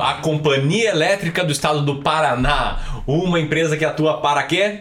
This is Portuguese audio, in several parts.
A Companhia Elétrica do Estado do Paraná, uma empresa que atua para quê?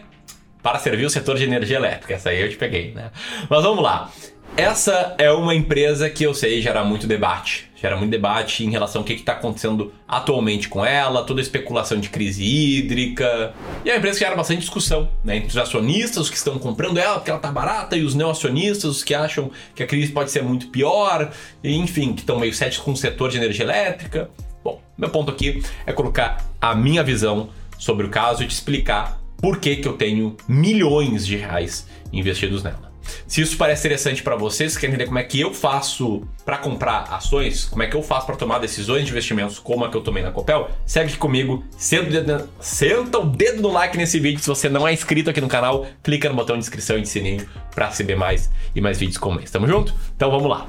Para servir o setor de energia elétrica. Essa aí eu te peguei, né? Mas vamos lá. Essa é uma empresa que eu sei gera muito debate. Gera muito debate em relação ao que está acontecendo atualmente com ela, toda a especulação de crise hídrica. E é uma empresa que gera bastante discussão né, entre os acionistas, os que estão comprando ela porque ela está barata, e os neoacionistas, os que acham que a crise pode ser muito pior, e, enfim, que estão meio céticos com o setor de energia elétrica. Bom, meu ponto aqui é colocar a minha visão sobre o caso e te explicar por que, que eu tenho milhões de reais investidos nela. Se isso parece interessante para vocês, querem entender como é que eu faço para comprar ações, como é que eu faço para tomar decisões de investimentos como a que eu tomei na Copel, segue aqui comigo, senta o, dedo, senta o dedo no like nesse vídeo. Se você não é inscrito aqui no canal, clica no botão de inscrição e de sininho para receber mais e mais vídeos como esse. Tamo junto? Então vamos lá.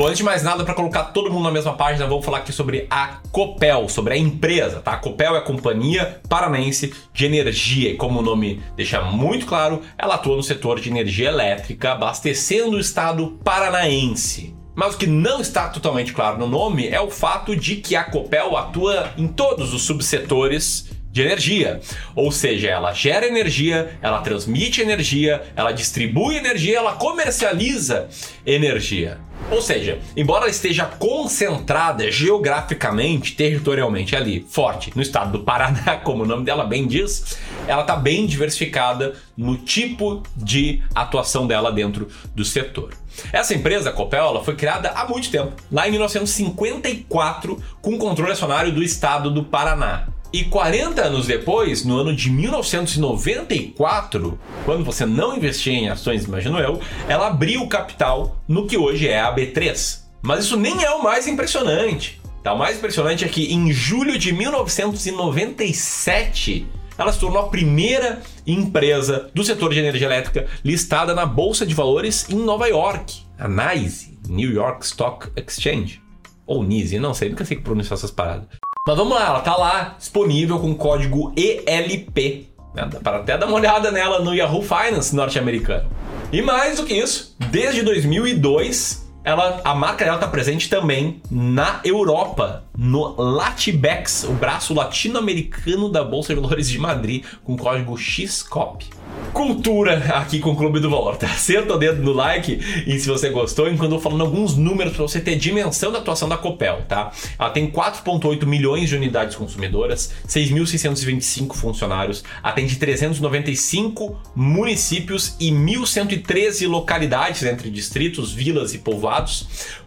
Bom, antes de mais nada, para colocar todo mundo na mesma página, vamos falar aqui sobre a Copel, sobre a empresa, tá? A Copel é a Companhia Paranaense de Energia e, como o nome deixa muito claro, ela atua no setor de energia elétrica, abastecendo o estado paranaense. Mas o que não está totalmente claro no nome é o fato de que a Copel atua em todos os subsetores de energia. Ou seja, ela gera energia, ela transmite energia, ela distribui energia, ela comercializa energia. Ou seja, embora ela esteja concentrada geograficamente, territorialmente ali, forte, no estado do Paraná, como o nome dela bem diz, ela está bem diversificada no tipo de atuação dela dentro do setor. Essa empresa, a Copel, foi criada há muito tempo, lá em 1954, com controle acionário do estado do Paraná. E 40 anos depois, no ano de 1994, quando você não investia em ações, imagino eu, ela abriu capital no que hoje é a B3. Mas isso nem é o mais impressionante. Tá? O mais impressionante é que em julho de 1997, ela se tornou a primeira empresa do setor de energia elétrica listada na Bolsa de Valores em Nova York, a NYSE, New York Stock Exchange. Ou NYSE, não sei, nunca sei pronunciar essas paradas. Mas vamos lá, ela tá lá disponível com código ELP. Né? Dá para até dar uma olhada nela no Yahoo Finance norte-americano. E mais do que isso, desde 2002 ela, a marca dela está presente também na Europa, no Latibex, o braço latino-americano da Bolsa de Valores de Madrid, com código XCOP cultura aqui com o Clube do Valor, tá? Senta o dedo no like e se você gostou, enquanto eu vou falando alguns números para você ter dimensão da atuação da Copel, tá? Ela tem 4,8 milhões de unidades consumidoras, 6.625 funcionários, atende 395 municípios e 1.113 localidades entre distritos, vilas e povoados,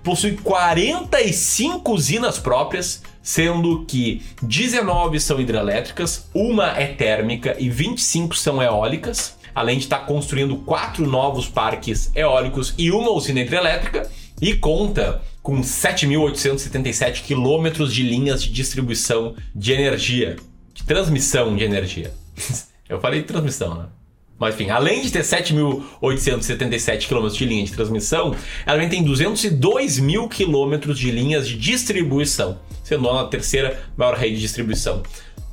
possui 45 usinas próprias, sendo que 19 são hidrelétricas, uma é térmica e 25 são eólicas, além de estar construindo quatro novos parques eólicos e uma usina hidrelétrica, e conta com 7.877 quilômetros de linhas de distribuição de energia, de transmissão de energia. Eu falei de transmissão, né? Mas enfim, além de ter 7.877 km de linha de transmissão, ela também tem 202 mil km de linhas de distribuição, sendo a terceira maior rede de distribuição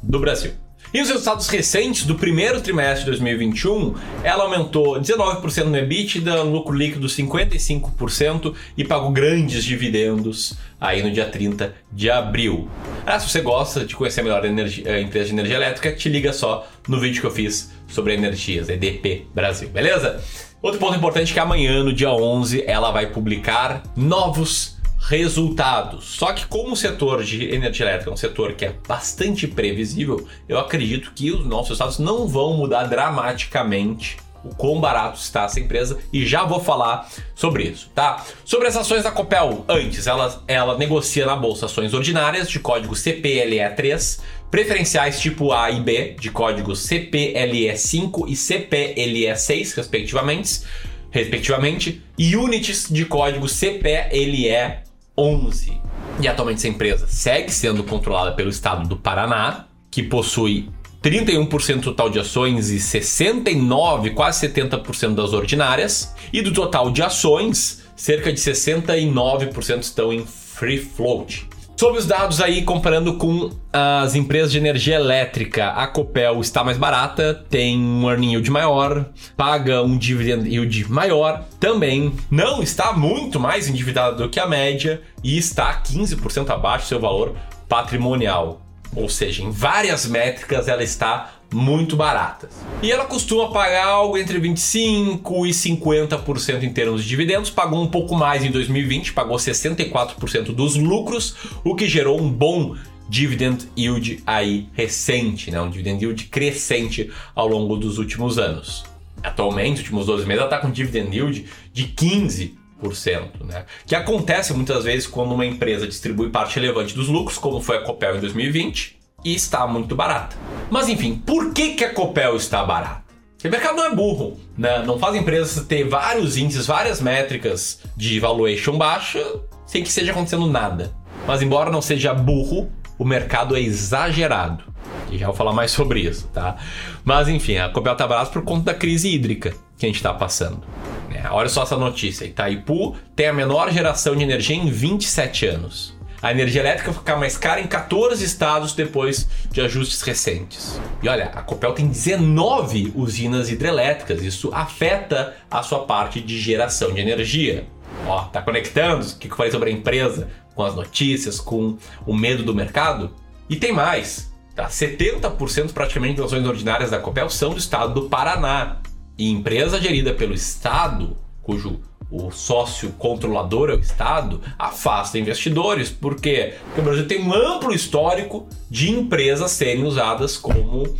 do Brasil. E os resultados recentes do primeiro trimestre de 2021, ela aumentou 19% no EBITDA, lucro líquido 55% e pagou grandes dividendos aí no dia 30 de abril. Ah, se você gosta de conhecer melhor a, energia, a empresa de energia elétrica, te liga só no vídeo que eu fiz sobre energias, EDP Brasil, beleza? Outro ponto importante é que amanhã, no dia 11, ela vai publicar novos resultados. Só que como o setor de energia elétrica é um setor que é bastante previsível, eu acredito que os nossos resultados não vão mudar dramaticamente o quão barato está essa empresa e já vou falar sobre isso, tá? Sobre as ações da Copel, antes ela, ela negocia na bolsa ações ordinárias de código CPLE3, preferenciais tipo A e B de código CPLE5 e CPLE6, respectivamente, respectivamente, e units de código CPLE 11. E atualmente essa empresa segue sendo controlada pelo estado do Paraná, que possui 31% total de ações e 69, quase 70% das ordinárias. E do total de ações, cerca de 69% estão em free float. Sobre os dados aí, comparando com as empresas de energia elétrica, a Copel está mais barata, tem um earning yield maior, paga um dividend yield maior, também não está muito mais endividada do que a média e está 15% abaixo do seu valor patrimonial. Ou seja, em várias métricas ela está muito baratas. E ela costuma pagar algo entre 25 e 50% em termos de dividendos, pagou um pouco mais em 2020, pagou 64% dos lucros, o que gerou um bom dividend yield aí recente, né? um dividend yield crescente ao longo dos últimos anos. Atualmente, nos últimos 12 meses, ela está com dividend yield de 15%. Né? Que acontece muitas vezes quando uma empresa distribui parte relevante dos lucros, como foi a Copel em 2020, e está muito barata. Mas enfim, por que, que a Copel está barata? Porque o mercado não é burro, né? Não faz empresas ter vários índices, várias métricas de valuation baixa sem que esteja acontecendo nada. Mas embora não seja burro, o mercado é exagerado. E já vou falar mais sobre isso, tá? Mas enfim, a Copel está barata por conta da crise hídrica que a gente está passando. É, olha só essa notícia. Itaipu tem a menor geração de energia em 27 anos a energia elétrica ficar mais cara em 14 estados depois de ajustes recentes. E olha, a Copel tem 19 usinas hidrelétricas, isso afeta a sua parte de geração de energia. Ó, tá conectando o que eu falei sobre a empresa com as notícias, com o medo do mercado? E tem mais, tá? 70% praticamente das ações ordinárias da Copel são do estado do Paraná. E empresa gerida pelo estado, cujo o sócio controlador é o Estado, afasta investidores. Por quê? Porque o Brasil tem um amplo histórico de empresas serem usadas como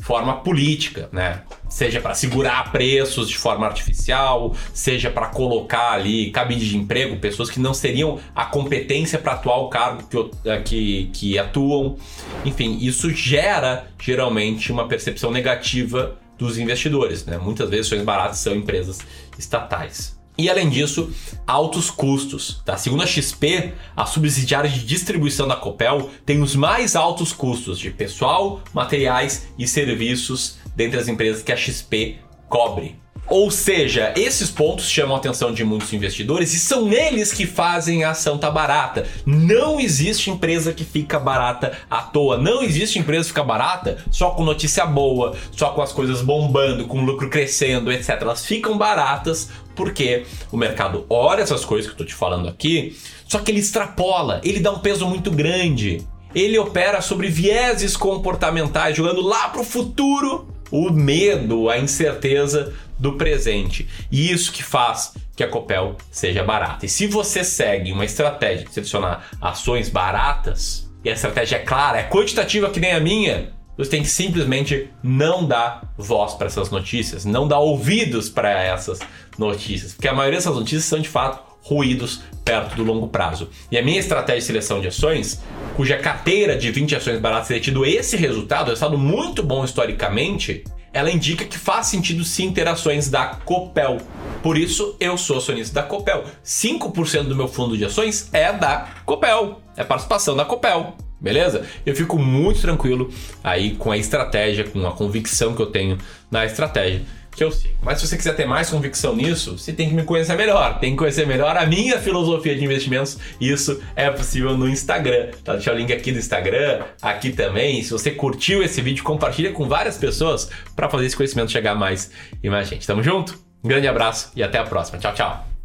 forma política, né? Seja para segurar preços de forma artificial, seja para colocar ali cabide de emprego, pessoas que não seriam a competência para atuar o cargo que, eh, que, que atuam. Enfim, isso gera geralmente uma percepção negativa dos investidores, né? Muitas vezes ações baratas são empresas estatais. E além disso, altos custos. Tá? Segundo a XP, a subsidiária de distribuição da Copel tem os mais altos custos de pessoal, materiais e serviços dentre as empresas que a XP cobre. Ou seja, esses pontos chamam a atenção de muitos investidores e são eles que fazem a ação tá barata. Não existe empresa que fica barata à toa. Não existe empresa que fica barata só com notícia boa, só com as coisas bombando, com lucro crescendo, etc. Elas ficam baratas porque o mercado olha essas coisas que eu tô te falando aqui, só que ele extrapola, ele dá um peso muito grande. Ele opera sobre vieses comportamentais, jogando lá pro futuro o medo, a incerteza do presente. E isso que faz que a Copel seja barata. E se você segue uma estratégia de selecionar ações baratas, e a estratégia é clara, é quantitativa que nem a minha, você tem que simplesmente não dar voz para essas notícias, não dar ouvidos para essas notícias, porque a maioria dessas notícias são de fato ruídos perto do longo prazo. E a minha estratégia de seleção de ações, cuja carteira de 20 ações baratas tem tido esse resultado, um resultado muito bom historicamente, ela indica que faz sentido sim ter ações da Copel. Por isso, eu sou acionista da Copel. 5% do meu fundo de ações é da Copel, é participação da Copel. Beleza? Eu fico muito tranquilo aí com a estratégia, com a convicção que eu tenho na estratégia que eu sigo. Mas se você quiser ter mais convicção nisso, você tem que me conhecer melhor. Tem que conhecer melhor a minha filosofia de investimentos. Isso é possível no Instagram. Tá? Deixa o link aqui do Instagram, aqui também. Se você curtiu esse vídeo, compartilha com várias pessoas para fazer esse conhecimento chegar mais e mais gente. Tamo junto? Um grande abraço e até a próxima. Tchau, tchau.